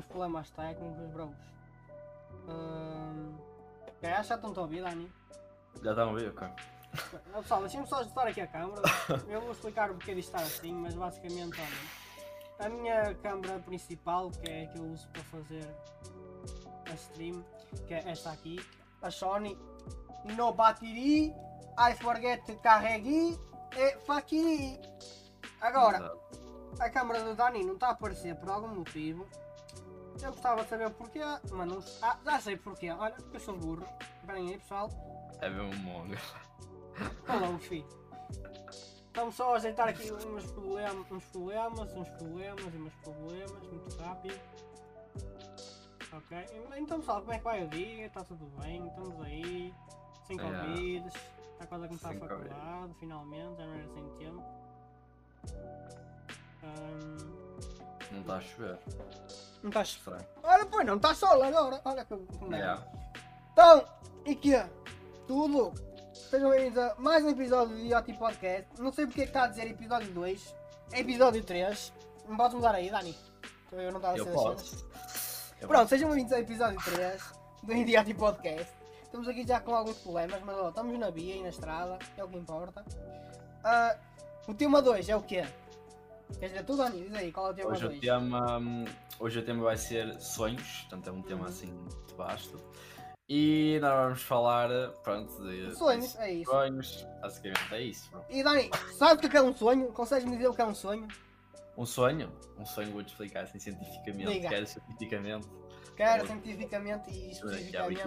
uns problemas técnicos, bros. Acho que já estão a ouvir, Dani. Já estão a ouvir, ok. Não, Pessoal, deixem-me só ajustar aqui a câmera. Eu vou explicar o porquê de estar assim, mas basicamente, olha, a minha câmera principal, que é a que eu uso para fazer a stream, que é esta aqui, a Sony, no battery, I forget to carregue e fakiri. Agora, a câmera do Dani não está a aparecer por algum motivo. Eu gostava de saber o porquê, mas não. Ah, já sei porquê. Olha, porque eu sou burro. Esperem aí, pessoal. É mesmo mongo. Olá, filho. Estamos só a ajeitar aqui uns problemas, uns problemas, uns problemas e uns problemas, muito rápido. Ok, então pessoal, como é que vai o dia? Está tudo bem? Estamos aí, sem. Covid, está quase a começar Sem a Covid. faculdade, finalmente, já não era sem tempo. Ahm, Não está a chover. Não estás. Estranho. Olha, pois não, está sol agora, olha que como é. Yeah. Então, e que é? Tudo? Sejam bem-vindos a mais um episódio do Idioti Podcast. Não sei porque é que está a dizer episódio 2. É episódio 3. Não podes mudar aí, Dani? Eu não estava a ser as posso. Pronto, sejam bem-vindos ao episódio 3 do Idioti Podcast. Estamos aqui já com alguns problemas, mas ó, estamos na via e na estrada, é o que importa. Ah, o tema 2 é o quê? Quer dizer, tu, Dani, diz aí, qual é o tema Hoje o 2? tema, hoje o tema vai ser sonhos, portanto é um tema assim muito vasto. E nós vamos falar, pronto, de Sonhos, de é isso. sonhos, basicamente é isso. bro. E Dani, sabes o que é que é um sonho? Consegues-me dizer o que é um sonho? Um sonho, um sonho vou-te explicar assim cientificamente, Diga. quero cientificamente. Olha. cientificamente e especificamente.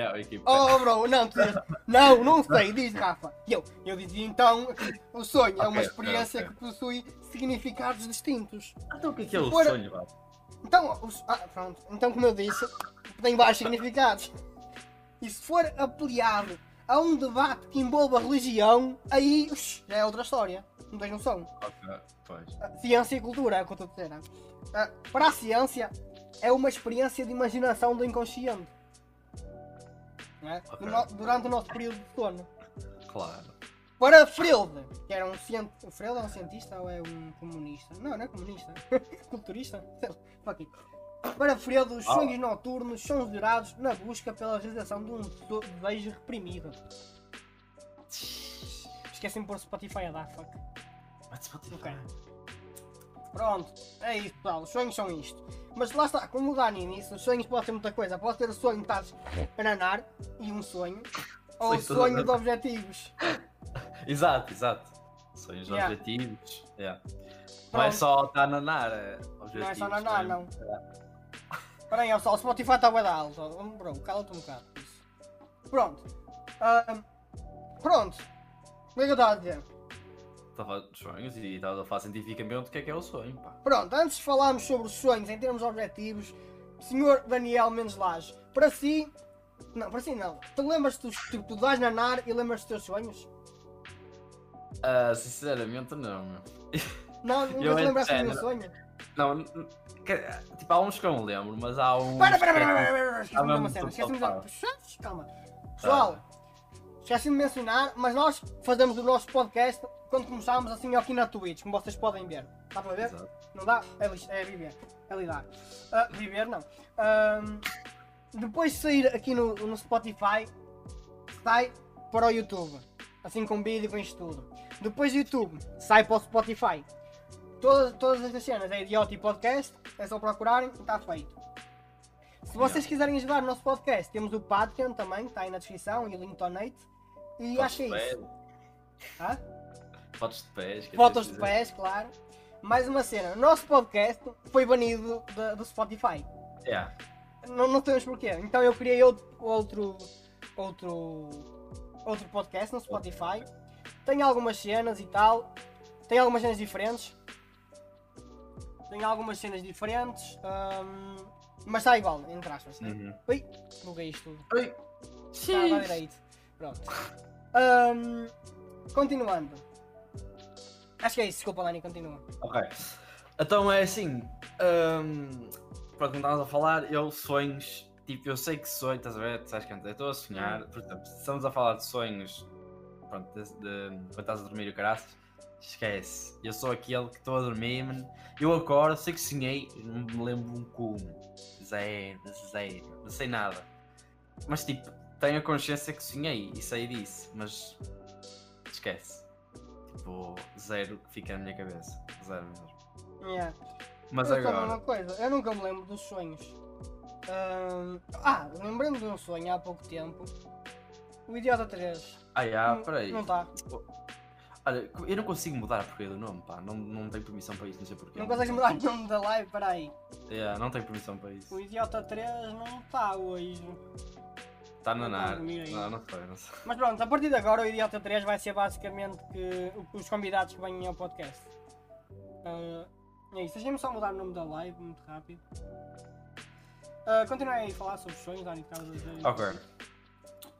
A Wikipédia. Oh, bro, não, tu dizes, não, não sei, diz Rafa. E Eu, eu dizia então que o sonho é uma experiência ok, que possui significados distintos. Então o que é que é o Ora- sonho, vá? Então, os, ah, pronto, então como eu disse, tem vários significados. E se for aplicado a um debate que envolva religião, aí ush, já é outra história. Não tens noção. Ok, pois. Ah, Ciência e cultura é o que eu estou a dizer. Ah, para a ciência, é uma experiência de imaginação do inconsciente. É? Ok. Do no- durante o nosso período de sono. Claro. Para Freud, que era um cientista. Freud é um cientista ou é um comunista? Não, não é comunista. Culturista? Fuck it. Para Freud, os Ah. sonhos noturnos são gerados na busca pela realização de um desejo reprimido. Esqueci-me de pôr Spotify a dar, fuck. Mas Spotify. Ok. Pronto, é isso, pessoal. Os sonhos são isto. Mas lá está, como o Dani disse, os sonhos podem ser muita coisa. Pode ter o sonho de estares a nanar e um sonho. Ou todo sonho a de objetivos. Exato, exato. Sonhos Yeah. objetivos. Yeah. Não é só estar na NAR, é objetivos. Não é só nanar, não. Espera aí, o Spotify está bem alto. ó. Bro, cala-te um bocado. Pronto. Ahm, pronto. O que é que eu estava a dizer? Estava de sonhos e estava a falar cientificamente o que é que é o sonho, pá. Pronto, antes de falarmos sobre os sonhos em termos objetivos, Senhor Daniel Mendes Laje, para si. Não, para si não. Tu lembras-te, dos- tipo, tu dás nanar e lembras dos teus sonhos? Ah, sinceramente, não. meu. Não, nunca te é lembraste do meu sonho? Não, que- tipo, há uns que eu me lembro, mas há uns. Para, para, para, que é para, tipo- para, para, esqueci-me de uma mesmo cena, tudo esqueci-me de topado. Shhh, Calma. Pessoal, esqueci-me de mencionar, mas nós fazemos o nosso podcast quando começámos assim aqui na Twitch, como vocês podem ver. Dá para ver? Exato. Não dá? É, é viver. É lidar. Ah, viver não. Ahm, depois de sair aqui no, no Spotify, sai para o YouTube. Assim com vídeo, com isto tudo. Depois do YouTube, sai para o Spotify. Todas, todas estas cenas é Idiota e Podcast. É só procurarem e está feito. Se vocês quiserem ajudar o nosso podcast, temos o Patreon também, está aí na descrição, e o link donate. E Fotos acho que de é isso. pés, Hã? Fotos de pés. Fotos de dizer. pés, claro. Mais uma cena, o nosso podcast foi banido da- do Spotify. Yeah. Não, não sabemos porquê. Então eu criei outro, outro, outro, outro podcast no Spotify. Tem algumas cenas e tal. Tem algumas cenas diferentes. Tem algumas cenas diferentes. hum, mas está igual, entre aspas. né? Uhum. Ui, buguei isto tudo. Oi. Está à direito. Pronto. Hum, continuando. Acho que é isso, desculpa Lani, continua. Ok. Então é assim. hum, pronto, como estávamos a falar, eu sonhos. Tipo, eu sei que sonho, estás a ver? Sabes que eu estou a sonhar. Portanto, se estamos a falar de sonhos. Pronto, de, de, quando estás a dormir o caraças. Esquece. Eu sou aquele que estou a dormir, mano. Eu acordo, sei que sonhei, não me lembro um cume. Zero, zero. Não sei nada. Mas tipo, tenho a consciência que sonhei e sei disso, mas esquece. Tipo, zero fica na minha cabeça. Zero mesmo. Yeah. Mas eu agora. mesma coisa, eu nunca me lembro dos sonhos. Ahm, ah, lembrei-me de um sonho há pouco tempo. O Idiota 3. Ah, já, Não- peraí. Não está. Olha, eu não consigo mudar a porcaria do nome, pá. Não, não tenho permissão para isso, não sei porquê. Não consegues mudar o nome da live? Para aí. Yeah, não tenho permissão para isso. O Idiota 3 não está hoje. Está na nar. Não, não foi, não sei. Mas pronto, a partir de agora o Idiota 3 vai ser basicamente que os convidados que vêm ao podcast. Ah, é isso, deixem-me só mudar o nome da live muito rápido. Uh, continuei a falar sobre os sonhos, Dani, que estavas a dizer. Ok.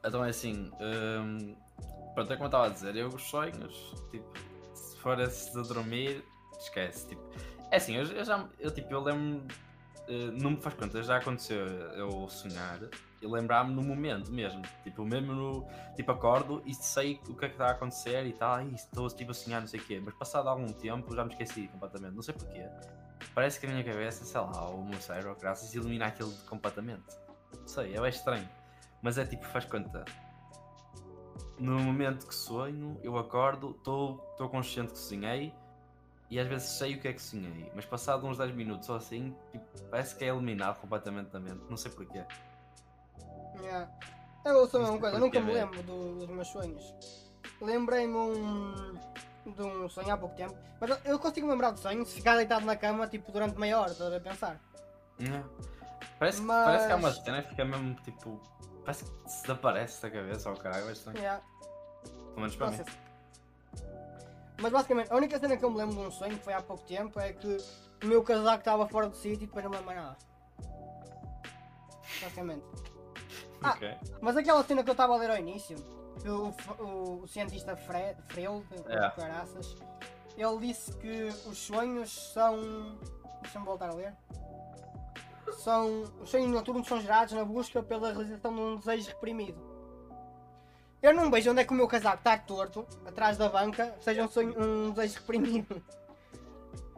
Então é assim. hum, pronto, é como eu estava a dizer, eu os sonhos, tipo, se for esses de dormir, esquece. Tipo, é assim, eu, eu já. Eu, tipo, eu lembro. eh, não me faz conta, já aconteceu eu sonhar e lembrar-me no momento mesmo. Tipo, mesmo no. Tipo, acordo e sei o que é que está a acontecer e tal, e estou tipo a sonhar, não sei o quê. Mas passado algum tempo já me esqueci completamente, não sei porquê. Parece que a minha cabeça, sei lá, o meu cérebro, graças, ilumina aquilo completamente. Não sei, é estranho. Mas é tipo, faz conta. No momento que sonho, eu acordo, estou consciente que sonhei e às vezes sei o que é que sonhei. Mas passado uns 10 minutos ou assim, tipo, parece que é eliminado completamente da mente. Não sei porquê. Yeah. Eu sou a mesma Isto coisa, é eu nunca me é lembro do- dos meus sonhos. Lembrei-me um, de um sonho há pouco tempo, mas eu- consigo me lembrar de sonhos se ficar deitado na cama tipo durante meia hora, estás a pensar? Não. Parece, que- Mas- parece que há uma cena que fica mesmo tipo. Parece que desaparece da cabeça ou caralho, é estranho. Yeah. Pelo menos para Não mim. Mas basicamente, a única cena que eu me lembro de um sonho que foi há pouco tempo é que o meu casaco estava fora do sítio e depois não me lembro mais nada. Basicamente. Ah. Ok. Mas aquela cena que eu estava a ler ao início, o, o, o cientista Fre Freud, É. caraças, ele disse que os sonhos são. Deixa-me voltar a ler. São. Os sonhos noturnos são gerados na busca pela realização de um desejo reprimido. Eu não vejo onde é que o meu casaco está torto, atrás da banca, seja um, sonho, um desejo reprimido.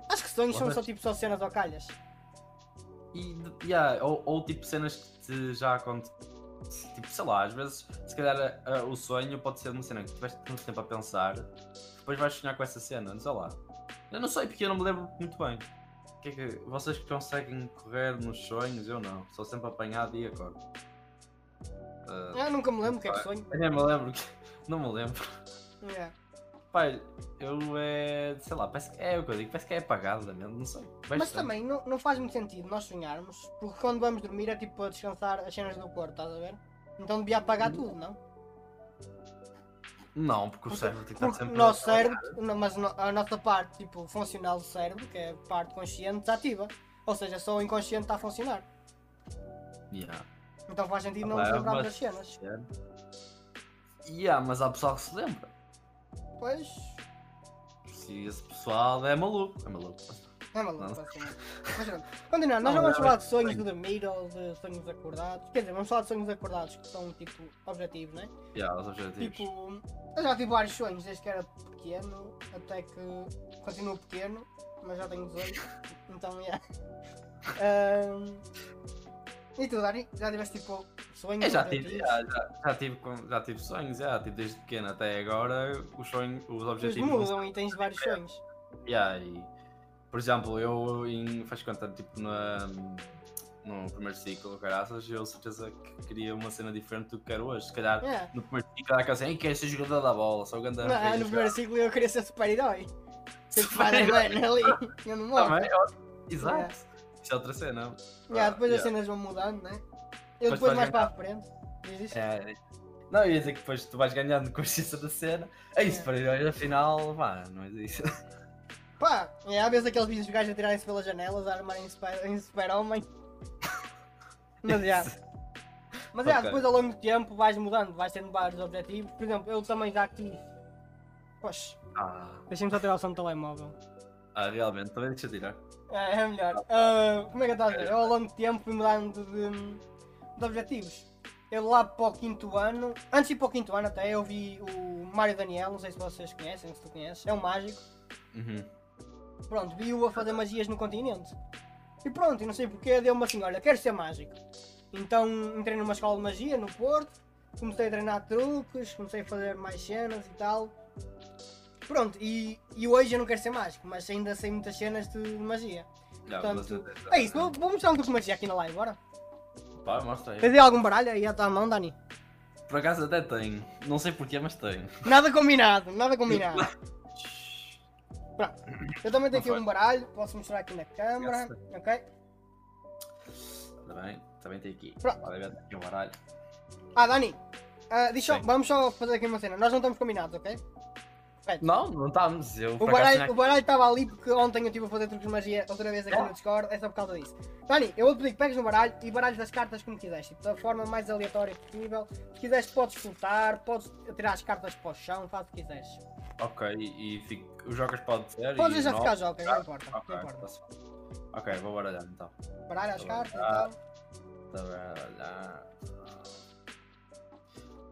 Acho que sonhos são só tipo só cenas ou calhas. E, yeah, ou, ou tipo cenas que te já acontecem. Tipo, sei lá, às vezes, se calhar a- o sonho pode ser uma cena que tiveste muito tempo a pensar, depois vais sonhar com essa cena, não sei lá. Eu não sei porque eu não me lembro muito bem. Que é que vocês que conseguem correr nos sonhos, eu não. Sou sempre apanhado e acordo. Ah, Eu nunca me lembro o que é que sonho. eu nem me lembro. Não me lembro. Yeah. Pai, eu é. sei lá, parece que é o que eu digo, parece que é apagado da mente, não sei. Mas também não, não faz muito sentido nós sonharmos, porque quando vamos dormir é tipo para descansar as cenas do corpo, estás a ver? Então devia apagar tudo, não? Não, porque o Porque, cérebro tipo, está porque sempre. o nosso cérebro, não, mas a nossa parte tipo, funcional do cérebro, que é a parte consciente, desativa. Ou seja, só o inconsciente está a funcionar. Yeah. Então faz sentido não Ah, nos lembrarmos mas- das cenas. Yeah, mas há pessoal que se lembra. Pois. Se esse pessoal é maluco, é maluco. É maluco, Não. Mas pronto, continuando, nós Não, vamos não, falar é de sonhos de dormir ou de sonhos acordados. Quer dizer, vamos falar de sonhos acordados que são tipo objetivos, né? Yeah, os objetivos. Tipo, eu já tive vários sonhos desde que era pequeno, até que continuo pequeno, mas já tenho 18, então é. Ahm, e tu, Dani? Já tiveste tipo sonhos? Eu já tive, já, já, já tive, já tive sonhos, já, tipo, desde pequeno até agora, os sonhos, os Eles objetivos. não mudam e tens vários sonhos. Yeah, e, por exemplo, eu em, faz conta, tipo, na, no primeiro ciclo, caraças, eu certeza que queria uma cena diferente do que quero hoje. Se calhar Yeah. no primeiro ciclo era aquela assim, "Ei, quero ser jogador da bola, sou grande Não, no primeiro ciclo eu queria ser super-herói. Ser Spider-Man ali, eu não morro. Também, exato. Yeah. Isso é outra cena. Yeah, Ah, depois as yeah. cenas vão mudando, né? Eu Depois depois vais mais para a frente. Diz isto? É, não, eu ia dizer que depois tu vais ganhando consciência da cena. É isso, para ir afinal, vá, não é isso. Pá, é, há vezes aqueles vídeos de gajos a tirarem-se pelas janelas, a armarem em super- em super-homem. Mas já. Mas já, Ok. depois ao longo do tempo vais mudando, vais tendo vários objetivos. Por exemplo, eu também já tive. Poxa, Ah, deixa-me só tirar o som do telemóvel. ah, realmente, também deixa tirar. É, é melhor. Ah, como é que eu estava a dizer? Eu ao longo do tempo fui mudando de, de objetivos. eu lá para o quinto ano, antes de ir para o quinto ano até, eu vi o Mário Daniel, não sei se vocês conhecem, se tu conheces, é um mágico. Uhum. Pronto, vi-o a fazer magias no continente. E pronto, e não sei porquê, deu-me assim, olha, quero ser mágico. Então entrei numa escola de magia no Porto, comecei a treinar truques, comecei a fazer mais cenas e tal. Pronto, e, e hoje eu não quero ser mágico, mas ainda sei muitas cenas de magia. Já, Portanto, é isso, vou, vou mostrar um truque de magia aqui na live, bora. Pá, mostra aí. Tens aí algum baralho aí à tua mão, Dani? Por acaso até tenho. Não sei porquê, mas tenho. Nada combinado, nada combinado. Pronto, eu também tenho aqui Não foi. um baralho, posso mostrar aqui na câmera, ok? Está bem? Também tem aqui. Pronto. Pode ver aqui o baralho. Ah, Dani, ah, deixa, vamos só fazer aqui uma cena, nós não estamos combinados, ok? Não, não estamos. Eu O baralho, estava ali porque ontem eu estive a fazer truques de magia outra vez aqui É? no Discord, é só por causa disso. Dani, eu vou te pedir que pegues no baralho e baralhos das cartas como quiseres, tipo, da forma mais aleatória possível. Se quiseres podes soltar, podes tirar as cartas para o chão, faz o que quiseres. Ok, e, e fico- os jogos pode ser. Podes deixar ficar jogos, não importa, Ok, não importa. bem. Ok, vou baralhar então. Baralho as Tá cartas e bem. tal. Tá baralhar.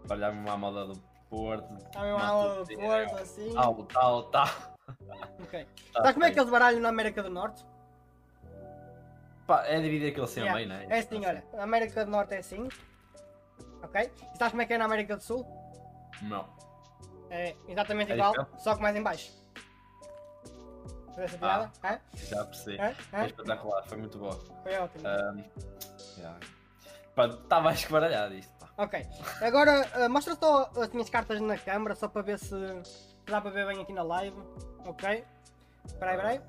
Baralhar uma moda do Porto. Está mesmo a aula do Porto, assim. Tal, tal, tal. Ok. Tá Sabe como é que eles baralham na América do Norte? Pá, é dividir aquilo assim Yeah, ao meio, né? É assim, olha, a América do Norte é assim. Ok? E sabes como é que é na América do Sul? Não. É exatamente É igual, diferente? só que mais em baixo. Viu essa piada? Hã? Já percebi. Hã? É Hã? espetacular, foi muito boa. Foi ótimo. Ahm, yeah. Pá, está mais que baralhado isto. Ok, agora ah, mostra só as minhas cartas na câmara, só para ver se dá para ver bem aqui na live. Ok? Espera aí, espera aí.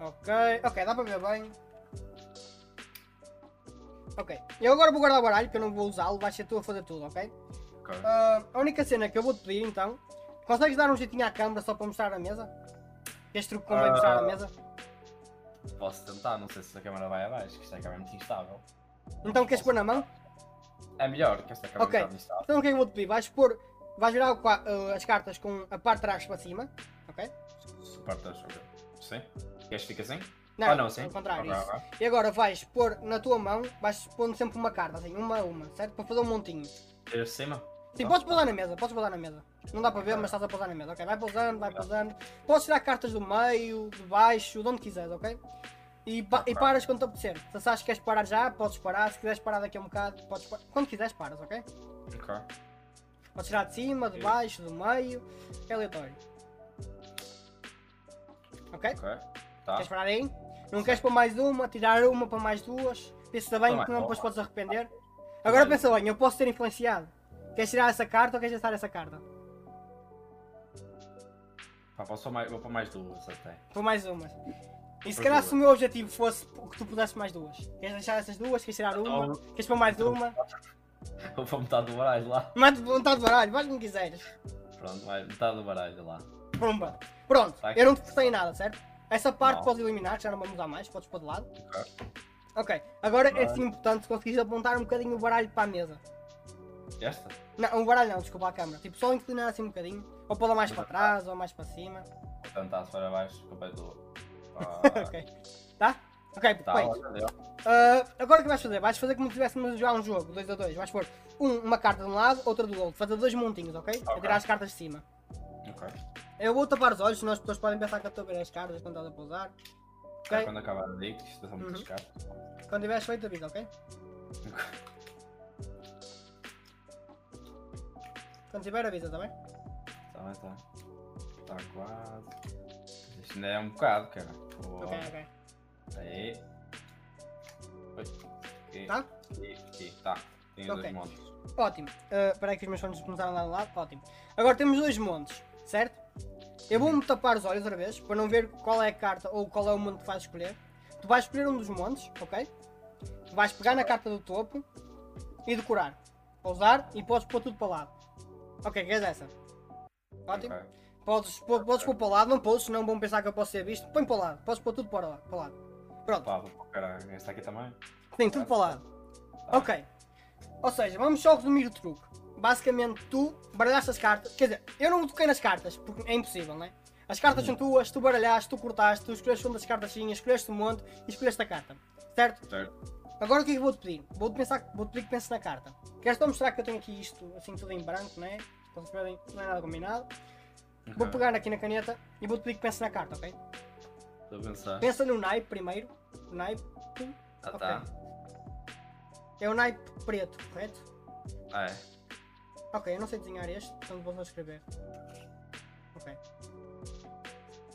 Ok, ok, dá para ver bem. Ok, eu agora vou guardar o baralho, que eu não vou usá-lo, vai ser tu a fazer tudo, ok? Ah, a única cena que eu vou te pedir então, consegues dar um jeitinho à câmara só para mostrar a mesa? Este truque convém Ah. mostrar a mesa? Posso tentar, não sei se a câmera vai abaixo, que isto é câmera muito instável. Então queres pôr na mão? É melhor que esta câmera Ok. Então o que é que eu vou te pedir? Vais pôr, vais virar o ah, as cartas com a parte de trás para cima, ok? Suportas, ok. Sim? Queres que fique assim? Não, ah, não, sim. ao contrário, Ok, isso. ok. E agora vais pôr na tua mão, vais pondo sempre uma carta, assim, uma a uma, certo? Para fazer um montinho. De cima? Sim, Tá. podes pousar na mesa, podes pousar na mesa. Não dá para ver, mas estás a pousar na mesa, ok? Vai pousando, vai pousando. Podes tirar cartas do meio, de baixo, de onde quiseres, ok? E, pa- e paras quando te apetecer. Se achas que queres parar já, podes parar. Se quiseres parar daqui a um bocado, podes parar. Quando quiseres, paras, ok? Ok. Podes tirar de cima, de baixo, do meio. É aleatório. Ok? Ok. Tá. Queres parar aí? Não queres pôr mais uma, tirar uma para mais duas? Pensa bem, Tá que não depois podes arrepender. Agora pensa bem, eu posso ser influenciado. Queres tirar essa carta ou queres gastar essa carta? Pá, posso mais, vou pôr mais duas até. Por mais uma. E se calhar se o meu objetivo fosse que tu pudesses mais duas. Queres deixar essas duas? Queres tirar uma? Então- Queres pôr mais uma? Vou pôr metade do baralho lá. Mande vontade de baralho, vais como quiseres. Pronto, vai metade do baralho lá. Pumba. Pronto, Tá. eu não te forcei em nada, certo? Essa parte Não. podes eliminar, já não vamos usar mais, podes pôr de lado. Ok. Ok, agora é Vai. assim importante se conseguires apontar um bocadinho o baralho para a mesa. Esta? Não, o baralho não, desculpa a câmera. Tipo, só inclinar assim um bocadinho. Ou pô-la mais para trás, ou mais para cima. Vou tentar se for abaixo, completo do. Ok. Tá? Ok, tá, bem. deu. Ah, agora o que vais fazer? Vais fazer como se estivéssemos a jogar um jogo, 2 a 2 Vais pôr um- uma carta de um lado, outra do outro. Fazer dois montinhos, ok? A Ok. tirar as cartas de cima. Ok. Eu vou tapar os olhos, senão as pessoas podem pensar que eu estou a ver as cartas quando estás a pousar. Ok, Ok? Quando acabar a dica, isto são muitas Uhum. cartas. Quando tiveres feito, avisa, ok? Quando tiver, avisa, tá bem? Tá bem, tá. Tá quase. É um bocado, cara. Boa. Ok, ok. Aí. Oi. Aqui. Tá? Aqui, aqui. Tá. Tem Ok. dois montes. Ótimo. Uh, Espera aí que os meus fones começaram a dar de lado. Ótimo. Agora temos dois montes, certo? Eu vou-me tapar os olhos outra vez, para não ver qual é a carta ou qual é o monte que vais escolher. Tu vais escolher um dos montes, ok? Vais pegar na carta do topo e decorar. Pousar e podes pôr tudo para lado. Ok, queres essa? Ótimo. Ok. Podes, pôr- podes pôr para o lado, não pôs, senão vão pensar que eu posso ser visto. Põe para o lado, podes pôr tudo para lado. Para o lado. Pronto, Pá, vou caralho. Aqui também. tem tudo para o lado. Tá. Ok. Ou seja, vamos só resumir o truque. Basicamente, tu baralhaste as cartas. Quer dizer, eu não toquei nas cartas, porque é impossível, não é? As cartas são tuas, tu baralhaste, tu cortaste, tu escolheste uma das cartas tinhas, escolheste o monte e escolheste a carta. Certo? Certo. Agora o que é que vou-te pedir? Vou-te pensar, vou-te pedir que penses na carta. Quero só mostrar que eu tenho aqui isto, assim, tudo em branco? Como vocês verem, não é nada combinado. Vou Ok, pegar aqui na caneta e vou-te pedir que penses na carta, ok? Estou a pensar. Pensa no naipe primeiro. Naipe Ah, ok. tá. é o naipe preto, correto? Ah, é. Ok, eu não sei desenhar este, então vou só escrever. Ok.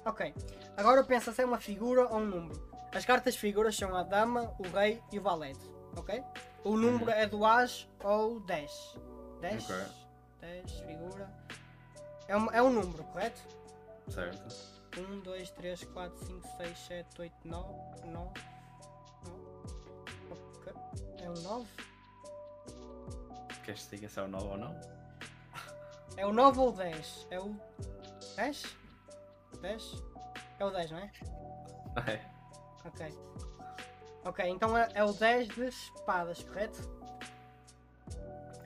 Ok. Agora pensa se é uma figura ou um número. As cartas figuras são a dama, o rei e o valete. Ok? O número é do as ou 10. 10? Ok. 10, figura. É um, é um número, correto? Certo. 1, 2, 3, 4, 5, 6, 7, 8, 9, 9. Ok. É um 9? Queres que diga se é o 9 ou não? É o 9 ou o 10? É o 10? 10? É o 10, não é? É. Ok. Ok, então é, é o 10 de espadas, correto?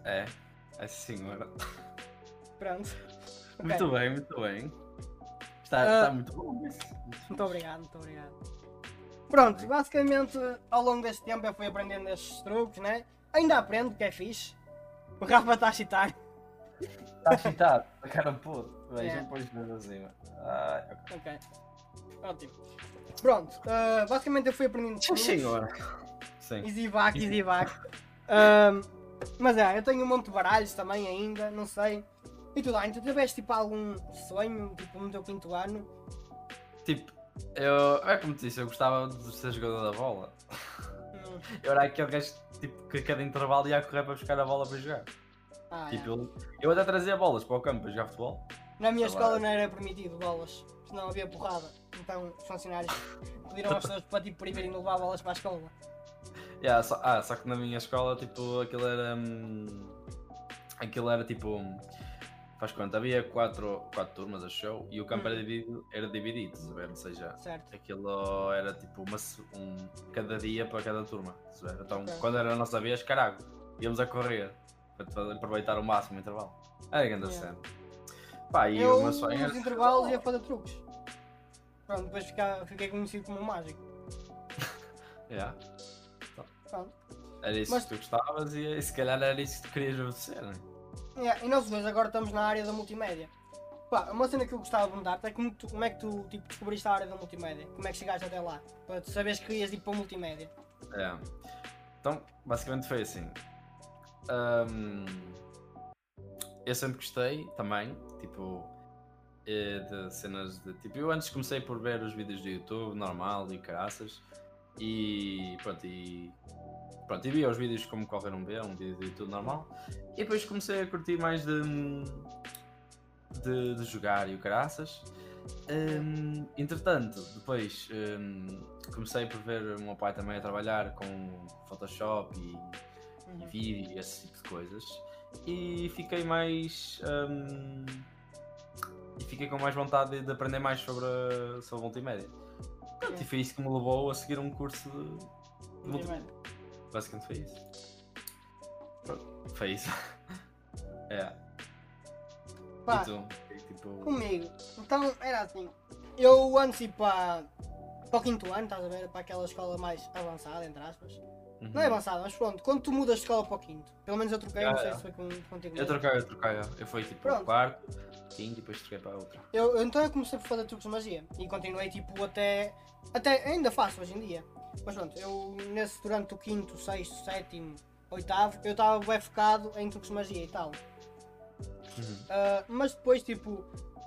É. É sim, senhora. Pronto. Muito bem, muito bem. Está, Ah. está muito bom isso. Muito obrigado, muito obrigado. Pronto, basicamente ao longo deste tempo eu fui aprendendo estes truques, né? Ainda aprendo, que é fixe. O Rafa está a citar. Está excitado. A cara puto. É. Veja, pões mesmo assim. Ai, ok. Ótimo. Pronto, ah, basicamente eu fui aprendendo Sim, truques. senhora. Sim. Easy vac, easy vac. Ahm, mas é, eu tenho um monte de baralhos também ainda, não sei. E tu, Dani, tu tiveste tipo algum sonho, tipo no teu quinto ano? Tipo, eu. É como te disse, eu gostava de ser jogador da bola. Hum, Eu era aquele gajo tipo, que a cada intervalo ia correr para buscar a bola para jogar. Ah, Tipo, é. eu, eu até trazia bolas para o campo para jogar futebol. Na minha sei escola lá. não era permitido bolas, senão havia porrada. Então os funcionários pediram às pessoas para tipo, proibirem de levar bolas para a escola. Yeah, só, ah, só que na minha escola, tipo, aquilo era. hum, aquilo era tipo. Faz conta, havia quatro, quatro turmas, acho eu, e o campo era Hum. dividido, era dividido, estás a ver? Ou seja, Certo. aquilo era tipo uma, um, cada dia para cada turma. ver? Então, Ok. quando era a nossa vez, caralho, íamos a correr para aproveitar o máximo o intervalo. Era grande Yeah. cena. Pá, e eu o meu sonho era nos intervalos ia fazer truques. Pronto, depois fica- fiquei conhecido como um mágico. Yeah. Pronto. Era isso Mas- que tu gostavas e, e se calhar era isso que tu querias ser, não é? Yeah, e nós dois agora estamos na área da multimédia. Pá, uma cena que eu gostava de mudar é como, tu- como é que tu tipo, descobriste a área da multimédia? Como é que chegaste até lá? Para tu saberes que ias ir para a multimédia. É. Então, basicamente foi assim. Ahm, eu sempre gostei também, tipo, eh, de cenas de tipo. Eu antes comecei por ver os vídeos do YouTube, normal e caraças, e pronto, e pronto, e via os vídeos como qualquer um vê, um vídeo do YouTube normal, e depois comecei a curtir mais de, de, de jogar e o caraças. Hum, entretanto, depois hum, comecei por ver o meu pai também a trabalhar com Photoshop e, e Uhum. vídeo e esse tipo de coisas e fiquei mais hum, e fiquei com mais vontade de, de aprender mais sobre, a- sobre multimédia. Pronto, e foi isso que me levou a seguir um curso de, de. Basicamente foi isso. Pronto, foi isso. é. Pá, E? Tipo, comigo. Então era assim. Eu antes ir para, para o quinto ano, estás a ver? Para aquela escola mais avançada, entre aspas. Uhum. Não é avançada, mas pronto, quando tu mudas de escola para o quinto, pelo menos eu troquei, não sei é. se foi com, contigo. Eu troquei, eu troquei. Eu fui tipo Pronto. quarto, quinto e depois troquei para a outra. Eu, então eu comecei por fazer truques de magia e continuei tipo até. Até ainda faço hoje em dia. Mas pronto, eu nesse durante o quinto, sexto, sétimo, oitavo, eu estava bem focado em truques de magia e tal. Uhum. Ah, mas depois tipo,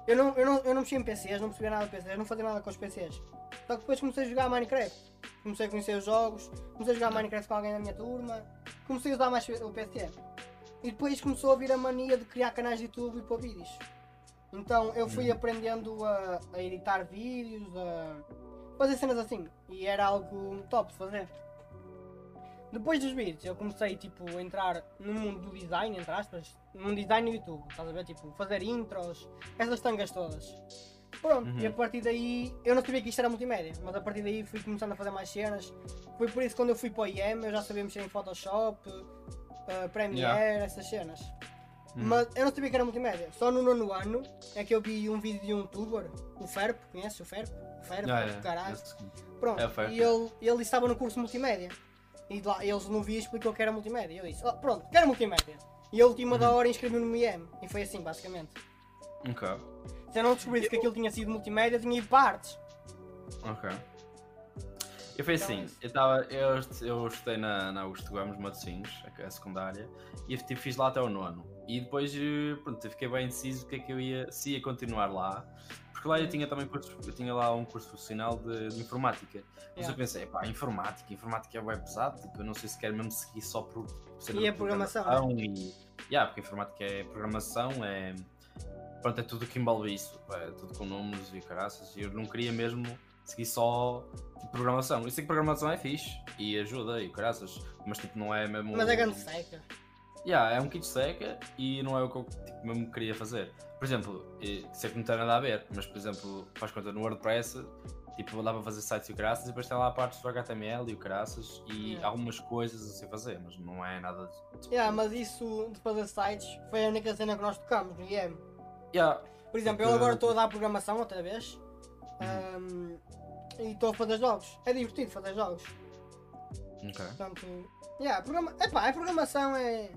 eu não, eu, não, eu não mexia em PCs, não percebia nada de PCs, não fazia nada com os PCs. Só que depois comecei a jogar Minecraft. Comecei a conhecer os jogos, comecei a jogar Minecraft com alguém da minha turma, comecei a usar mais o PC. E depois começou a vir a mania de criar canais de YouTube e pôr vídeos. Então eu fui Uhum. aprendendo a, a editar vídeos, a fazer cenas assim. E era algo top de fazer. Depois dos vídeos eu comecei tipo a entrar no mundo do design, entre aspas, num design no YouTube, estás a ver? Tipo, fazer intros, essas tangas todas. Pronto, Uhum. e a partir daí eu não sabia que isto era multimédia, mas a partir daí fui começando a fazer mais cenas. Foi por isso que quando eu fui para o IEM eu já sabia mexer em Photoshop, eh, Premiere, Yeah. essas cenas. Uhum. Mas eu não sabia que era multimédia. Só no nono ano é que eu vi um vídeo de um youtuber, o Ferp, conheces o Ferp? O Ferp, Ah, do é, caralho. esse- Pronto, É o e ele, ele estava no curso multimédia. E lá, eles no vídeo explicou que era multimédia. Eu disse, "Oh, pronto, quero multimédia. E a última da hora inscrevi-me no IEM. E foi assim, basicamente. Ok. Se eu não descobrisse que aquilo tinha sido multimédia, tinha ido para artes. Ok. Eu fui Então, assim, isso. eu, tava, eu, eu estudei na, na Augusto Gomes Matosinhos, a, a secundária, e eu tipo, fiz lá até o nono. E depois, eh, pronto, eu fiquei bem indeciso o que é que eu ia, se ia continuar lá, porque lá eu tinha também curso, eu tinha lá um curso profissional de, de informática. Mas Yeah. eu pensei, pá, informática, informática é bem pesado, tipo, eu não sei se quero mesmo seguir só por ser E a programação, E, yeah, porque informática é programação, é. Pronto, é tudo que envolve isso, é tudo com números e caraças, e eu não queria mesmo seguir só tipo, programação. Eu sei que programação é fixe e ajuda e caraças, mas tipo, não é mesmo. Mas é grande seca. Yeah, é um kit seca e não é o que eu tipo, mesmo queria fazer. Por exemplo, sei que não tem nada a ver, mas por exemplo, faz conta no WordPress, tipo, dá para fazer sites e o caraças e depois tem lá a parte do HTML e o caraças e Yeah. algumas coisas a sei fazer, mas não é nada de. Yeah, mas isso de fazer sites foi a única cena que nós tocamos no IEM. Yeah. Por exemplo, eu Porque- agora estou a dar programação outra vez. Ahm, e estou a fazer jogos. É divertido fazer jogos. Ok. Portanto, yeah, programa... Epá, a programação é.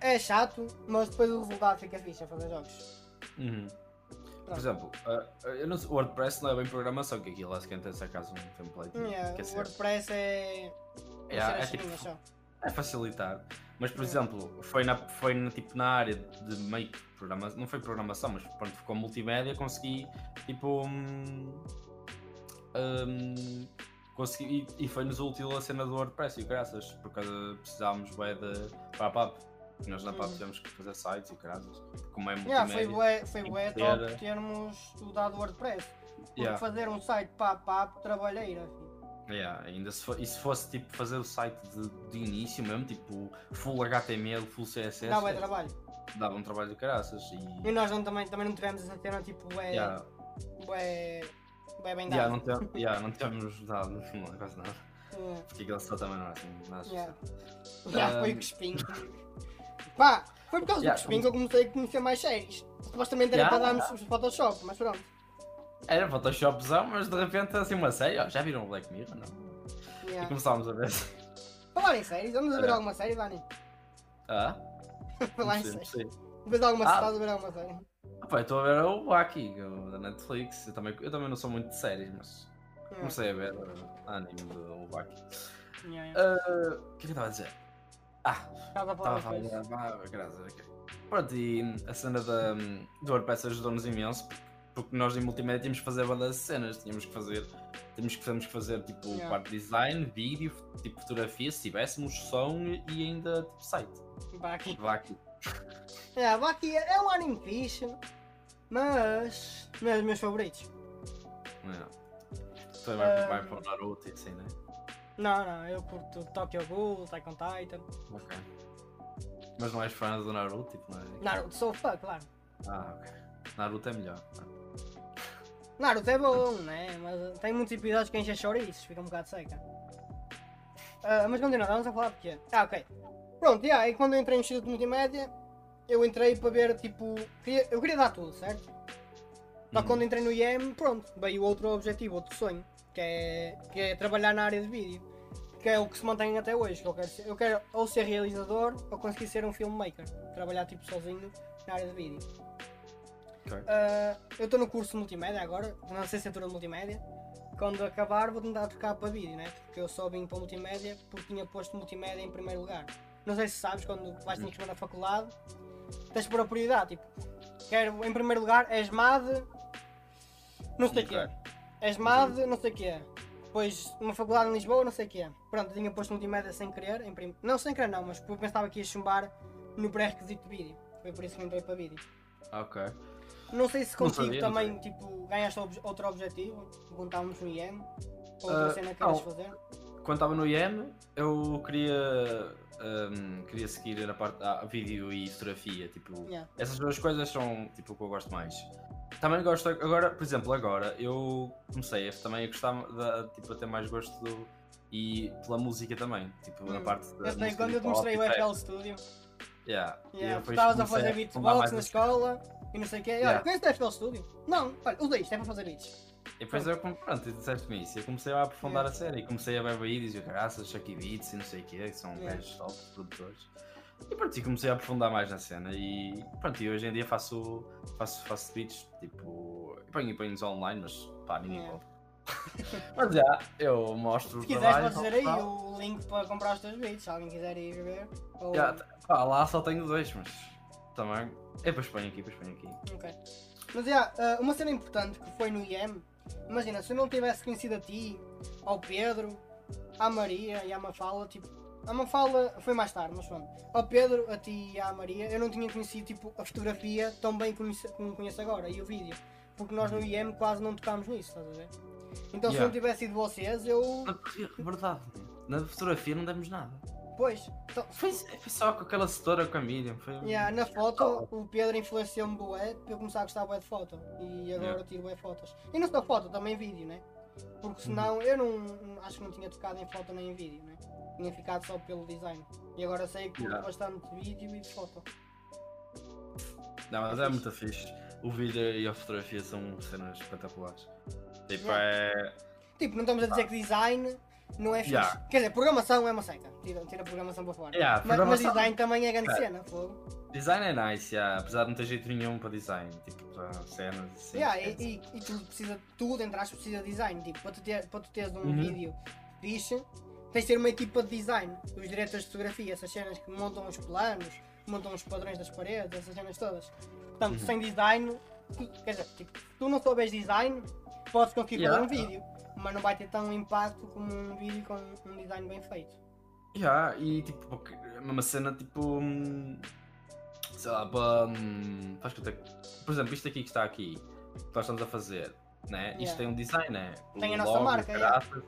É chato, mas depois o resultado fica fixe a fazer jogos. Uhum. Por exemplo, uh, não sei, o WordPress não é bem programação, que aquilo basicamente é se acaso um template. Yeah, WordPress é. Yeah, é, é tipo- só. É facilitar. Mas, por Yeah. exemplo, foi, na, foi na, tipo, na área de meio que programação, não foi programação, mas pronto, ficou multimédia, consegui tipo. hum, hum, consegui, e, e foi-nos útil a cena do WordPress e graças, porque precisávamos bem de para a PAP. Nós na PAP Uhum. tivemos que fazer sites e graças, como é Yeah, multimédia. foi bué, foi bué que top ter- termos estudado WordPress. Porque Yeah. fazer um site pá pá trabalheira. filho. Yeah, ainda se, fo- e se fosse tipo fazer o site de, de início mesmo, tipo full HTML, full CSS, bué é- trabalho. dava um trabalho de caraças E e. nós não, também, também não tivemos essa cena tipo bué, Yeah, bué, bué bem yeah, dado. não, temos, yeah, não temos dado não, é quase nada. Yeah. Porque aquele só também não é assim. Mas, Yeah. Yeah, foi Um, o Cuspim. Pá, foi por causa Yeah, do Cuspim que eu comecei a conhecer mais séries. Supostamente era Yeah. para darmos Photoshop, mas pronto. Era Photoshopzão, mas de repente assim uma série, ó, já viram o Black Mirror? Não? E Yeah. começámos a ver. Falar em séries, vamos a ver alguma série, Dani? Ah? Falar em séries. Vês alguma Ah. estás a ver alguma série? Ah, pá, eu estou a ver o Baki, o da Netflix. Eu também, eu também não sou muito de séries, mas Yeah. comecei a ver uh, anime do Baki. Yeah, yeah. Ah, O que é que eu estava a dizer? Ah, Estás a Estava falar a falar ah, a. Pronto, e a cena da, do WordPress ajudou-nos imenso, porque, porque nós em multimédia tínhamos que fazer várias cenas, tínhamos que fazer, tínhamos que, tínhamos que fazer tipo Yeah. parte de design, vídeo, tipo fotografia, se tivéssemos som e ainda tipo site. Baki. Aqui. Yeah, Baki é um anime fixe, mas não é dos meus favoritos. Tu vai, Ah. vai para o Naruto e assim, né? Não, não, eu curto Tokyo Ghoul, Attack on Titan. Ok. Mas não és fã do Naruto, tipo, não é? Naruto, sou fã, claro. Ah, ok. Naruto é melhor. Naruto é bom, né? Mas tem muitos episódios que enchem chouriços, fica um bocado seca. Ah, mas continuando, vamos a falar de quê? Ah, ok. Pronto, yeah, e quando eu entrei no Instituto Multimédia, eu entrei para ver, tipo, queria- eu queria dar tudo, certo? Só que Uhum. quando entrei no IEM, pronto, veio outro objetivo, outro sonho, que é, que é trabalhar na área de vídeo. Que é o que se mantém até hoje, que eu quero ser, eu quero ou ser realizador ou conseguir ser um filmmaker. Trabalhar tipo sozinho na área de vídeo. Ah, eu estou no curso de multimédia agora, na licenciatura de multimédia. Quando acabar vou tentar trocar para vídeo, né? Porque eu só vim para multimédia porque tinha posto multimédia em primeiro lugar. Não sei se sabes, quando vais te inscrever na faculdade, tens de pôr a prioridade, tipo, quero em primeiro lugar és MAD, não sei o é. És MAD, não sei o que é. Depois uma faculdade em Lisboa, não sei o que é. Pronto, tinha posto multimédia sem querer, em prim... não sem querer não, mas porque eu pensava que ia chumbar no pré-requisito de vídeo. Foi por isso que entrei para vídeo. Ok. Não sei se contigo sabia, também, tipo, ganhaste ob- outro objetivo, quando estávamos no IEM, ou outra Ah, cena que queres fazer. Quando estava no IEM, eu queria, hum, queria seguir na parte a vídeo e fotografia. Tipo, Yeah. essas duas coisas são tipo, o que eu gosto mais. Também gosto, agora, por exemplo, agora eu comecei a, também a gostar, de, tipo, a ter mais gosto do, e pela música também. Tipo, na Hum. parte da quando eu te mostrei o FL. Studio, Yeah. Yeah, estavas a fazer beatbox na escola e não sei o quê. E Olha, Yeah. conheces o FL Studio? Não, olha, usa isto, é para fazer beats. E depois eu, pronto, disseste-me isso. Eu comecei a aprofundar Yeah. a série. E comecei a ver vídeos e graças, Chucky Beats e não sei o quê, que são Yeah. gajos top produtores. E pronto, e comecei a aprofundar mais na cena. E pronto, e hoje em dia faço, faço, faço beats, tipo, ponho, ponho-nos online, mas pá, ninguém Yeah. compra. mas já, eu mostro Se o quiseres, podes dizer aí o link para comprar os teus beats, se alguém quiser ir ver. Ou... Já, pá, lá só tenho dois, mas também. Eu depois ponho aqui, depois ponho aqui. Ok. Mas ah, uma cena importante que foi no IEM, imagina, se eu não tivesse conhecido a ti, ao Pedro, à Maria e à Mafala, tipo, a Mafala foi mais tarde, mas pronto. Ao Pedro, a ti e à Maria, eu não tinha conhecido tipo, a fotografia tão bem como conheço agora e o vídeo. Porque nós no IEM quase não tocámos nisso, estás a ver? Então se Yeah. não tivesse sido vocês, eu. Verdade, na fotografia não demos nada. Pois, então, Foi, foi só com aquela setora com a Miriam. Foi... Yeah, na foto, o Pedro influenciou-me bué para eu começar a gostar bué de foto. E agora Yeah. tiro bué fotos. E não só foto, também vídeo, né? Porque senão eu não, acho que não tinha tocado em foto nem em vídeo, né? Tinha ficado só pelo design. E agora sei que Yeah. bastante de vídeo e de foto. Não, mas É é muito fixe. O vídeo e a fotografia são cenas espetaculares. Tipo, Yeah. é. Tipo, não estamos a dizer que design não é fixe. Yeah. Quer dizer, programação é uma seca. Tira, tira a programação para fora. Yeah, mas, mas programação- design também é grande Yeah. cena, fogo. Design é nice, yeah, apesar de não ter jeito nenhum para design. Tipo, para cenas assim. Yeah, e, e, e tudo precisa, tudo entre aspas precisa de design. Tipo, para tu, ter, para tu teres um Uhum. vídeo fixe, tens de ter uma equipa de design. Os diretores de fotografia, essas cenas que montam os planos, montam os padrões das paredes, essas cenas todas. Portanto, Uhum. sem design, tu, quer dizer, tipo, se tu não souberes design, podes conseguir fazer um vídeo, mas não vai ter tão impacto como um vídeo com um design bem feito. Yeah, e tipo, é uma cena tipo. hum, Sei lá, para. hum, Faz conta que. Por exemplo, isto aqui que está aqui, que nós estamos a fazer, né? Isto Yeah. tem um design, né? Tem a nossa logo, marca, o yeah. caráter.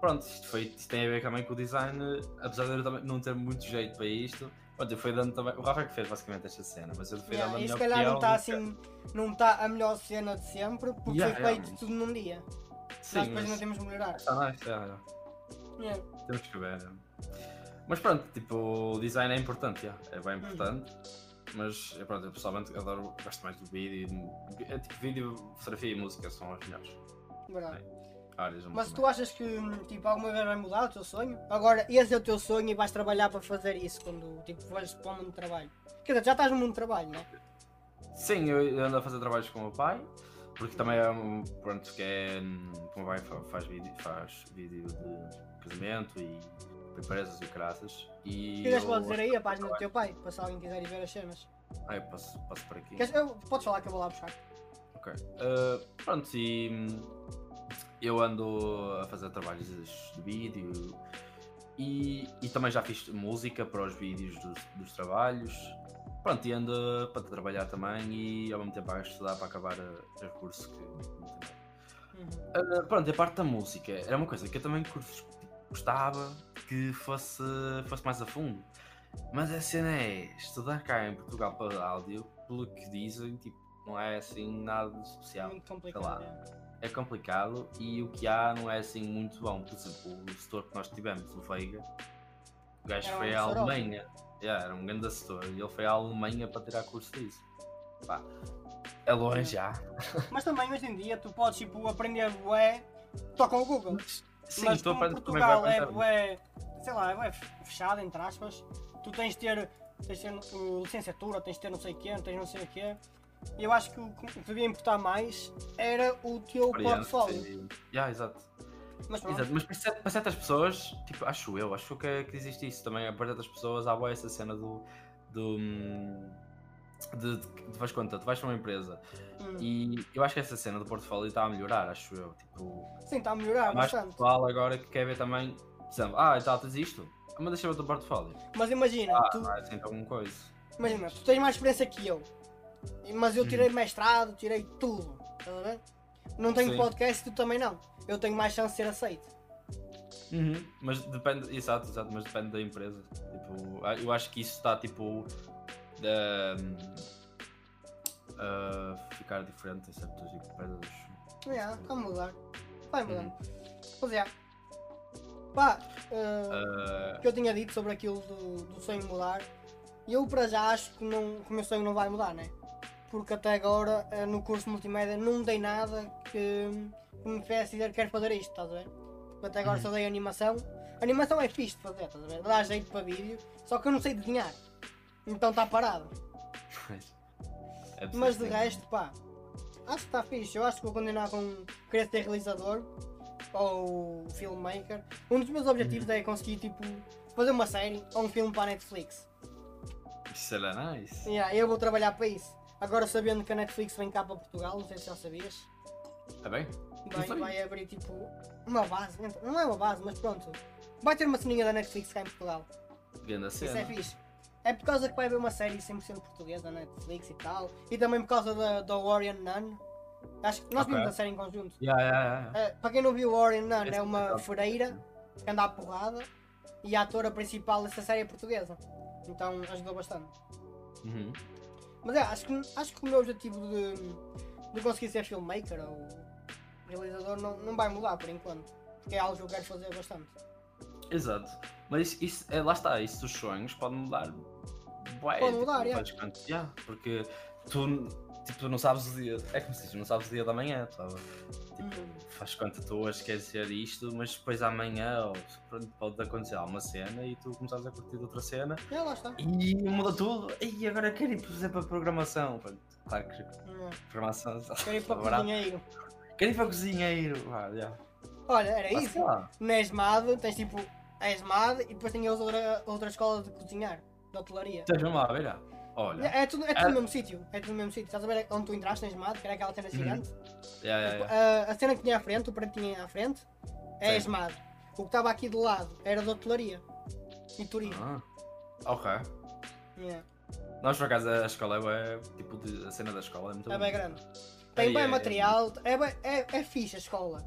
Pronto, isto, foi, isto tem a ver também com o design, apesar de eu também não ter muito jeito para isto. Pronto, eu fui dando também. O Rafa é que fez basicamente esta cena, mas eu fui Yeah, dando a e minha se calhar não está opinião. assim, não está a melhor cena de sempre, porque Yeah, foi feito tudo num dia. Sim, Nós depois mas- não temos de melhorar. Está nice, yeah. Temos que ver. Mas pronto, tipo, o design é importante, yeah, é bem importante. Mas eu, pronto, eu pessoalmente adoro, gosto mais do vídeo. de- É tipo vídeo, fotografia e música são as melhores Verdade. áreas. Mas tu achas que tipo, alguma vez vai mudar o teu sonho? Agora, esse é o teu sonho e vais trabalhar para fazer isso quando tipo, vais para o mundo de trabalho. Quer dizer, já estás no mundo de trabalho, não é? Sim, eu ando a fazer trabalhos com o meu pai, porque também é um. Pronto, que é. O meu pai fa- faz vídeo, faz vídeo de casamento e empresas e graças. E. Se quiseres, eu- dizer aí a página do teu pai, para se alguém quiser ir ver as cenas. Ah, eu posso, posso por aqui. Queres, eu, podes falar que eu vou lá buscar. Ok. Uh, pronto, e eu ando a fazer trabalhos de vídeo e, e também já fiz música para os vídeos dos, dos trabalhos. Pronto, e ando para trabalhar também e ao mesmo tempo a estudar para acabar o curso que não tem Uhum. Uh, pronto, a parte da música era uma coisa que eu também tipo, gostava que fosse, fosse mais a fundo. Mas a cena é estudar cá em Portugal para áudio, pelo que dizem, tipo, não é assim nada de especial. Muito complicado. é. É complicado e o que há não é assim muito bom. Por exemplo, o setor que nós tivemos, o Veiga, o gajo Era foi à Alemanha. Yeah, era um grande setor e ele foi à Alemanha para tirar curso disso. Pá, é longe já. Mas também hoje em dia tu podes tipo, aprender bué só com o Google. Sim, Mas como também Portugal é bué, sei lá, é bué fechado, entre aspas, tu tens de ter, tens de ter uh, licenciatura, tens de ter não sei o quê, tens não sei o quê. Eu acho que o que devia importar mais era o teu portfólio. Yeah, exato. Mas pronto, Exato, mas para cer- para certas pessoas, tipo, acho eu, acho que, é- que existe isso também. Para certas pessoas há boa essa cena do. do hum, de, de, tu faz conta, tu vais para uma empresa hum, e eu acho que essa cena do portfólio está a melhorar, acho eu. Tipo, sim, está a melhorar há mais bastante. pessoal agora que quer ver também, por exemplo, ah, e tal, tens isto, Ah, mas deixa ver o teu portfólio. Mas imagina, Ah, tu, não é assim alguma coisa. imagina, tu tens mais experiência que eu. Mas Hum. eu tirei mestrado, tirei tudo. Estás a ver? Não tenho Sim. podcast, tu também não. Eu tenho mais chance de ser aceito. Uhum, Mas depende, exato, exato, mas depende da empresa. Tipo, a- eu acho que isso está tipo a ficar diferente em certas empresas. Yeah, vai mudar. Vai mudar. Uhum. Mas é. Pá, uh, Ah, o que eu tinha dito sobre aquilo do, do sonho mudar, eu para já acho que, não, que o meu sonho não vai mudar, né? Porque até agora eh, no curso multimédia não dei nada que, que me fizesse dizer que quero fazer isto, estás a ver? Até agora Uhum. só dei animação. Animação é fixe de fazer, estás a ver? Dá jeito para vídeo, só que eu não sei desenhar. Então está parado. Pois. É Mas de resto, pá, acho que está fixe. Eu acho que vou continuar com querer ser realizador ou filmmaker. Um dos meus objetivos é conseguir, tipo, fazer uma série ou um filme para a Netflix. Isso era nice. Yeah, eu vou trabalhar para isso. Agora sabendo que a Netflix vem cá para Portugal, não sei se já sabias, Está bem? vai, vai abrir tipo uma base, não é uma base, mas pronto. Vai ter uma ceninha da Netflix cá em Portugal. Grande Isso é cena. fixe. É por causa que vai haver uma série 100% portuguesa na Netflix e tal. E também por causa da, da Warrior Nun. Acho que nós Ok. vimos a série em conjunto. Yeah, yeah, yeah. Eh, para quem não viu, Warrior Nun Esse é uma freira que anda à porrada e a atora principal dessa série é portuguesa. Então ajudou bastante. Uhum. Mas é, acho que, acho que o meu objetivo de, de conseguir ser filmmaker ou realizador não, não vai mudar por enquanto. Porque é algo que eu quero fazer bastante. Exato. Mas isso, isso- é, lá está, isso dos sonhos pode mudar. Bué, Pode mudar, tipo, faz quanto- yeah, porque tu, tipo, não sabes o dia. É como se diz, não sabes o dia da manhã. Tu, tipo. Faz quanto tu hoje queres ser isto, mas depois amanhã ou, pode acontecer alguma cena e tu começares a curtir outra cena É, lá está. e muda tudo. E agora quero ir, por exemplo, para programação. Pronto, Claro que Hum. programação. Quero ir para cozinheiro. Quero ir para cozinheiro. Ah, yeah. Olha, era Mas, isso. Na ESMAD tens tipo a ESMAD e depois tinhas outra, outra escola de cozinhar, de hotelaria. Estás-me lá a ver? Olha. É, é tudo, é tudo Ah. no mesmo sítio. É tudo no mesmo sítio. Estás a ver onde tu entraste na ESMAD, que era aquela cena Uhum. gigante? Yeah, yeah, yeah. A, a cena que tinha à frente, o pretinho à frente, é a Sim. ESMAD. O que estava aqui do lado era de hotelaria e turismo. Ah, ok. Yeah. Nós por acaso a escola é tipo de- a cena da escola é muito É bem grande. Tem bem é- material, é, bem- é, é fixe a escola.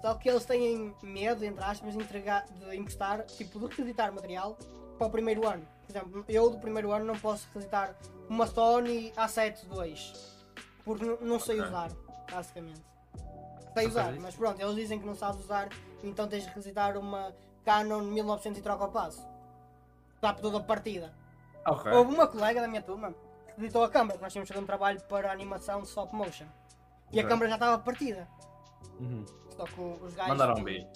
Só que eles têm medo, entre aspas, de, entregar, de emprestar, tipo, de requisitar material para o primeiro ano. Por exemplo, eu do primeiro ano não posso requisitar uma Sony A7 II, porque não sei Ok. usar, basicamente. Sei usar, mas pronto, eles dizem que não sabes usar, então tens de requisitar uma Canon 1900 e troca o passo. Está por toda a partida. Ok. Houve uma colega da minha turma que editou a câmara, que nós tínhamos feito um trabalho para animação de stop motion. E a Ok. câmara já estava partida. Uhum. Só que os gajos. Mandaram um vir.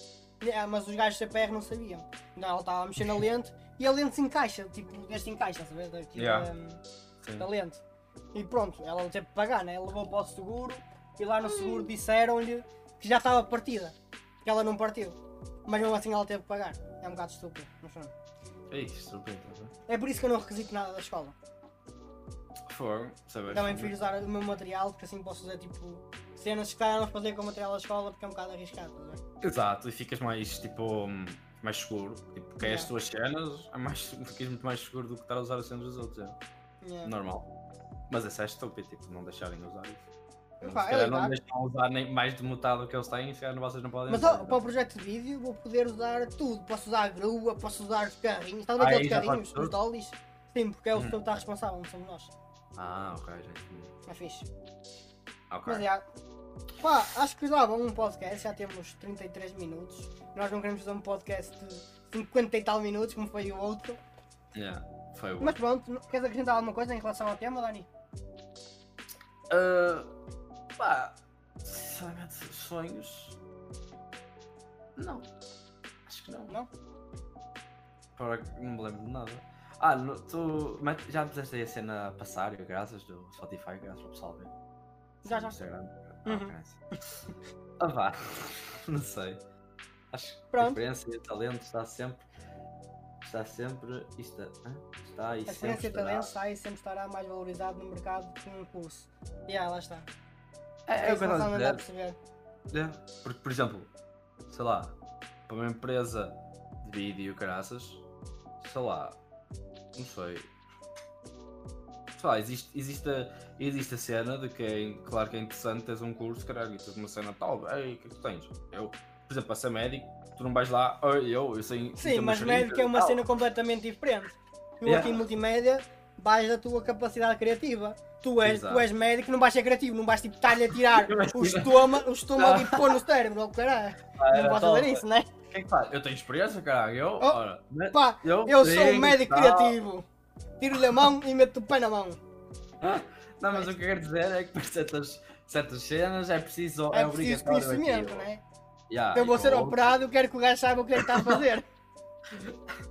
É, mas os gajos CPR não sabiam. Então ela estava a mexer na lente e a lente se encaixa, tipo, este encaixa, estás a ver? Daqui Yeah. da, Sim. da lente. E pronto, ela teve que pagar, né? Ela levou para o seguro e lá no seguro disseram-lhe que já estava partida. Que ela não partiu. Mas mesmo assim ela teve que pagar. É um bocado estúpido, pronto. Ei, que estúpido. tá? É por isso que eu não requisito nada da escola. Fogo, sabes? Também prefiro usar o meu material, porque assim posso fazer tipo cenas que calhar não fazer com o material da escola porque é um bocado arriscado, estás a ver? Exato, e ficas mais tipo. Hum, mais seguro. Tipo, porque é as Yeah. tuas cenas, é mais, ficas muito mais seguro do que estar a usar as cenas dos outros. É. Yeah. Normal. Mas esse é estúpido, tipo, não deixarem usar isso. É não deixam usar nem mais de metade do que eles têm, se calhar vocês não podem Mas usar. ó, para o projeto de vídeo vou poder usar tudo. Posso usar a grua, posso usar os carrinhos. Estás a ver Ah, aqueles carrinhos, os dollies? Sim, porque é o Uhum. que está responsável, não somos nós. Ah, ok, gente. É fixe. Ok. Mas já. Pá, acho que dava um podcast, já temos 33 minutos. Nós não queremos fazer um podcast de 50 e tal minutos, como foi o outro. Yeah, foi o. Mas pronto, queres acrescentar alguma coisa em relação ao tema, Dani? Ah, pá, sinceramente, sonhos. Não. Acho que não. Não? Para não me lembro de nada. Ah, no- tu já puseste aí a cena passar, graças do Spotify, graças ao pessoal ver. Já, No já. Instagram. Uhum. Ah, ah, vá. Não sei. Acho que Pronto. experiência e talento está sempre. Está sempre. Está, hã? está e A sempre. experiência e estará. talento sai e sempre estará mais valorizado no mercado que um curso. E yeah, lá está. É, é o isso que eu a a perceber. É, porque, por exemplo, sei lá, para uma empresa de vídeo, caraças, sei lá, não sei. Sei lá, existe, existe, a, existe a cena de que é, claro que é interessante teres um curso, caralho, e tens uma cena tal, ei, o que é que tu tens? Eu, por exemplo, para ser médico, tu não vais lá, "Oi, eu, eu sei. Sim, mas médico é uma tal." cena completamente diferente. Tu Yeah. aqui em multimédia vais da tua capacidade criativa. Tu és, tu és médico, não vais ser criativo, não vais tipo estar-lhe a tirar o estômago, o estômago e pôr no cérebro, ou caralho. Ah, Não era podes tal, fazer isso, né? O que é faz? Eu tenho experiência, caralho, eu, Oh, ora, né, Pá, eu, eu sou um médico tal. criativo. Tiro-lhe a mão e meto o pé na mão. Não, mas o que eu quero dizer é que para certas, certas cenas é preciso. É, É, preciso conhecimento, aquilo. né? Yeah, Então eu vou ser com- operado, eu quero que o gajo saiba o que é que está a fazer.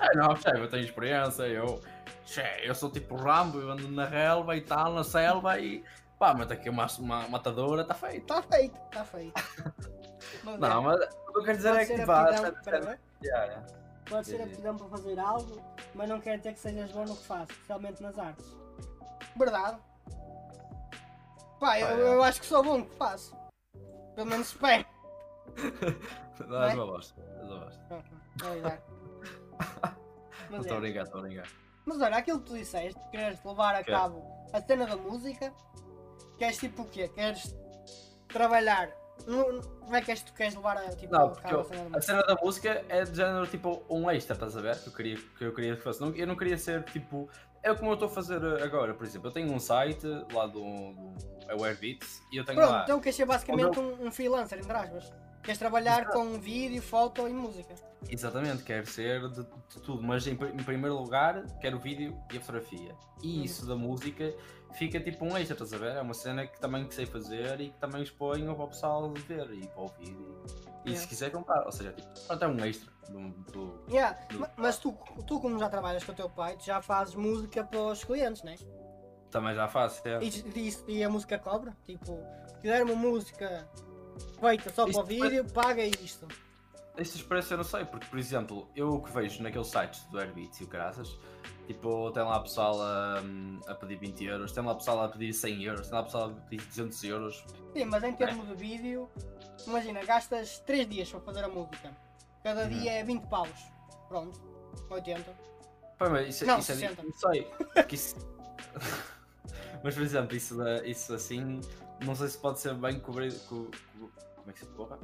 É, não, chefe, eu tenho experiência, eu. Che, eu sou tipo Rambo, eu ando na relva e tal, na selva e. Pá, mas aqui uma, uma matadora está feito. Está feito, está feito. Não, é, mas o que eu quero dizer pode é que pera. Yeah, yeah. Pode ser aptidão para fazer algo, mas não quer dizer que sejas bom no que fazes, especialmente nas artes. Verdade. Pá, eu, é. eu acho que sou bom no que faço. Pelo menos espero. Não, és uma bosta. És uma bosta. É. Mas, Estou a é. brincar, estou a brincar. Mas olha, aquilo que tu disseste, que queres levar a Que? cabo a cena da música, queres tipo o quê? Queres trabalhar? Como é que és que tu queres levar a, tipo, Não, a porque eu- a cena da música? é de género tipo um extra, estás a ver? Que eu queria que, eu queria que fosse. Não- Eu não queria ser tipo. É como eu estou a fazer agora, por exemplo. Eu tenho um site lá do. do é Airbeats e eu tenho Pronto, lá. então queres ser basicamente um, um freelancer, entre aspas. Queres trabalhar com vídeo, foto e música. Exatamente, quero ser de, de tudo, mas em, em primeiro lugar quero o vídeo e a fotografia. E Uhum. isso da música fica tipo um extra, estás a ver? É uma cena que também que sei fazer e que também exponho para o pessoal ver e para ouvir e, e Yeah. se quiser comprar. Ou seja, tipo, pronto, é um extra do, do- Yeah, Do- ma- Mas tu, tu, como já trabalhas com o teu pai, tu já fazes música para os clientes, né? também já faço. é. E, e, e a música cobra? Tipo, se quiser uma música feita só para o vídeo, paga isto. Estes preços eu não sei, porque por exemplo, eu o que vejo naqueles sites do Airbeats e o caraças, tipo, tem lá pessoal a, a pedir 20 euros, tem lá pessoal a pedir 100 euros, tem lá pessoal a pedir 200 euros. Sim, mas em termos de vídeo, imagina, gastas 3 dias para fazer a música. Cada Uhum. dia é 20 paus. Pronto, 80. Pá, mas isso, Não, isso é 60. não sei. porque isso- mas por exemplo, isso, isso assim, não sei se pode ser bem cobrido. co- co- como é que se porra?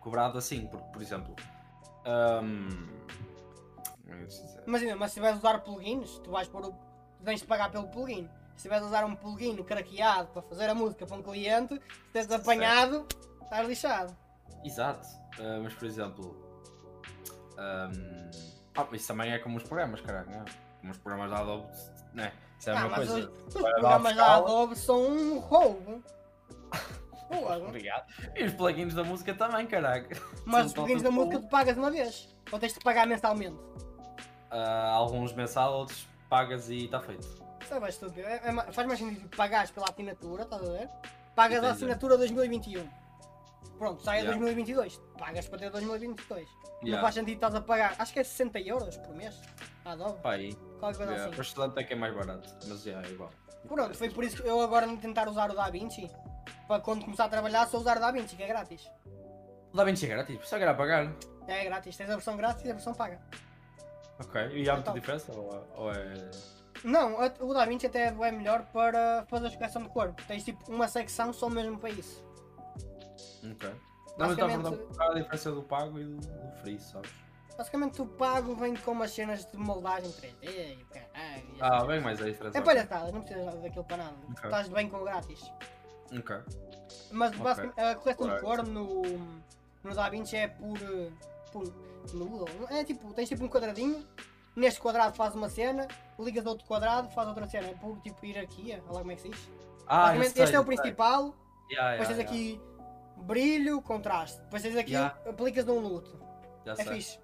Co- Cobrado assim, porque por exemplo. como é? Imagina, mas se estiveres a usar plugins, tu vais pôr o. de pagar pelo plugin. Se estiveres a usar um plugin craqueado para fazer a música para um cliente, se tens apanhado, estás lixado. Exato, ah, mas por exemplo. hum, ah, isso também é como os programas, caralho, não é? Como os programas da Adobe, né? Isso é a Ah, mesma mas coisa. os, os programas da. Adobe são um roubo. Obrigado. E os plugins da música também, caralho. Mas os plugins da música tu pagas uma vez. Ou tens de pagar mensalmente. Ah, alguns mensal, outros pagas e está feito. Isso é bem estúpido. É- é faz mais sentido pagares pela assinatura, estás a ver? Pagas a Entendi. assinatura 2021. Pronto, sai a Yeah. 2022. Pagas para ter 2022. Não Yeah. faz sentido estás a pagar. Acho que é 60 euros por mês. A Adobe. Pá, aí. Qualquer coisa Yeah. assim. Para estudante é que é mais barato, mas yeah, é igual. Pronto, foi por isso que eu agora tentar usar o DaVinci. Para quando começar a trabalhar só usar o DaVinci, que é grátis. O Da Vinci é grátis, só que era pagar. É grátis, tens a versão grátis e a versão paga. Ok, e há muita Então. diferença? Ou, ou é. Não, a- o DaVinci até é melhor para fazer a correção de cor. Tens tipo uma secção só mesmo para isso. Ok. Não, mas estava a perguntar a diferença do pago e do, do free, sabes? Basicamente o pago vem com umas cenas de moldagem 3D e o caralho. Ah, bem mais extras. É ok. palhaçada, não precisas daquilo para nada. Ok. Estás bem com o grátis. Ok. Mas Ok. basicamente, a correção de Alright. cor no, no DaVinci é por. eh, por nulo. É tipo, tens tipo um quadradinho. Neste quadrado faz uma cena, ligas outro quadrado, faz outra cena. É por tipo hierarquia, olha lá como é que se diz. Ah, sei, este é o principal. Yeah, Depois yeah, tens yeah. aqui brilho, contraste. Depois tens aqui, aplicas num no outro. Já É sei. fixe.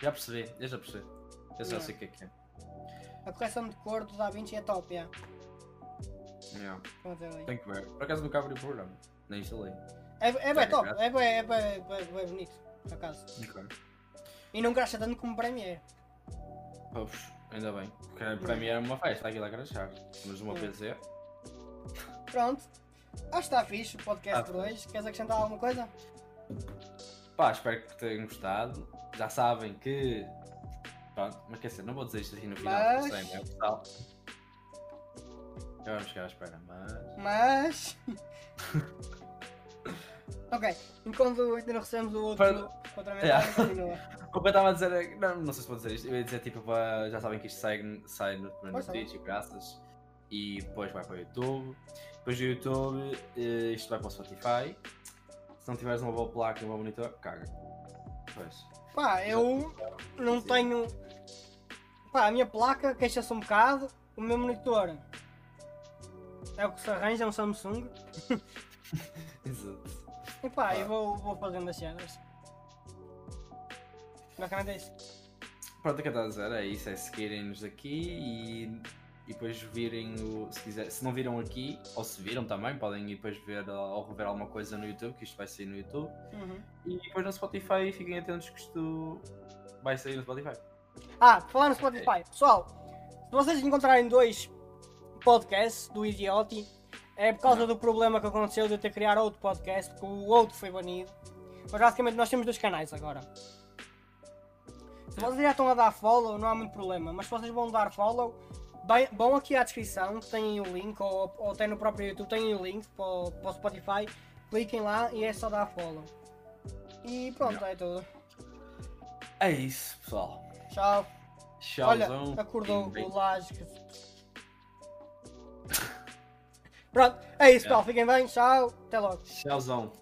Já percebi, eu já percebi. Eu já sei o que é que é. A correção de cor do DaVinci é top, yeah. Yeah. Tenho que ver. Por acaso nunca abri o programa. Nem instalei. É, é bem top, é bem, é bem, é bem, bem bonito, por acaso. Ok. E não gasta tanto como Premiere. Uf, ainda bem. Porque para mim era uma festa aquilo a crachar. Mas uma Yeah. PC. Pronto. Acho que está fixe o podcast Tá por hoje. Queres acrescentar alguma coisa? Pá, espero que tenham gostado. Já sabem que. Pronto, mas quer dizer, não vou dizer isto aqui no final, Mas- sei, né, pessoal? Já vamos chegar à espera, mas. Mas. ok, enquanto ainda não recebemos o outro, Para- outra mensagem, continua. O que eu estava a dizer é. Não, não sei se vou dizer isto. Eu ia dizer tipo, para- já sabem que isto sai, sai no primeiro Força. Twitch, graças. E depois vai para o YouTube. Depois do YouTube, eh, isto vai para o Spotify. Se não tiveres uma boa placa e um bom monitor, caga. Pois. Pá, eu não Sim. tenho. Pá, a minha placa queixa-se um bocado. o meu monitor é o que se arranja, é um Samsung. Exato. E pá, Ah. eu vou, vou fazendo as cenas. Basicamente é isso. Pronto, o que a dizer é isso, é seguirem-nos aqui e, e depois virem o. Se, quiser, se não viram aqui, ou se viram também, podem ir depois ver uh, ou rever alguma coisa no YouTube, que isto vai sair no YouTube. Uhum. E depois no Spotify fiquem atentos que isto vai sair no Spotify. Ah, falar no Spotify, pessoal, se vocês encontrarem dois podcasts do Idioti, é por causa do problema que aconteceu de eu ter criado outro podcast, porque o outro foi banido. Mas basicamente nós temos dois canais agora. Se vocês já estão a dar follow, não há muito problema, mas se vocês vão dar follow, bem- vão aqui à descrição, que tem o link, ou, ou tem no próprio YouTube, tem o link para o, para o Spotify, cliquem lá e é só dar follow. E pronto, é tudo. É isso, pessoal. Tchau. Tchauzão. Olha, acordou o Laje. Pronto, é isso, pessoal. Fiquem bem. Tchau. Até logo. Tchauzão.